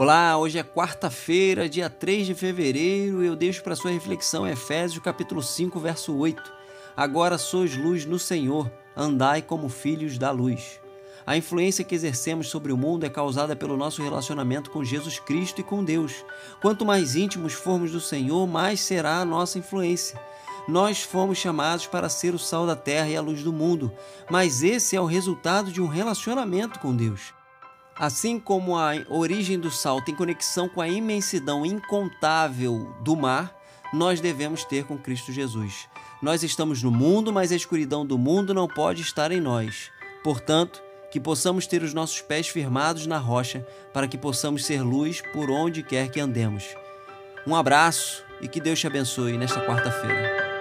Olá, hoje é quarta-feira, dia 3 de fevereiro, e eu deixo para sua reflexão Efésios capítulo 5, verso 8. Agora sois luz no Senhor, andai como filhos da luz. A influência que exercemos sobre o mundo é causada pelo nosso relacionamento com Jesus Cristo e com Deus. Quanto mais íntimos formos do Senhor, mais será a nossa influência. Nós fomos chamados para ser o sal da terra e a luz do mundo, mas esse é o resultado de um relacionamento com Deus. Assim como a origem do sal tem conexão com a imensidão incontável do mar, nós devemos ter com Cristo Jesus. Nós estamos no mundo, mas a escuridão do mundo não pode estar em nós. Portanto, que possamos ter os nossos pés firmados na rocha, para que possamos ser luz por onde quer que andemos. Um abraço e que Deus te abençoe nesta quarta-feira.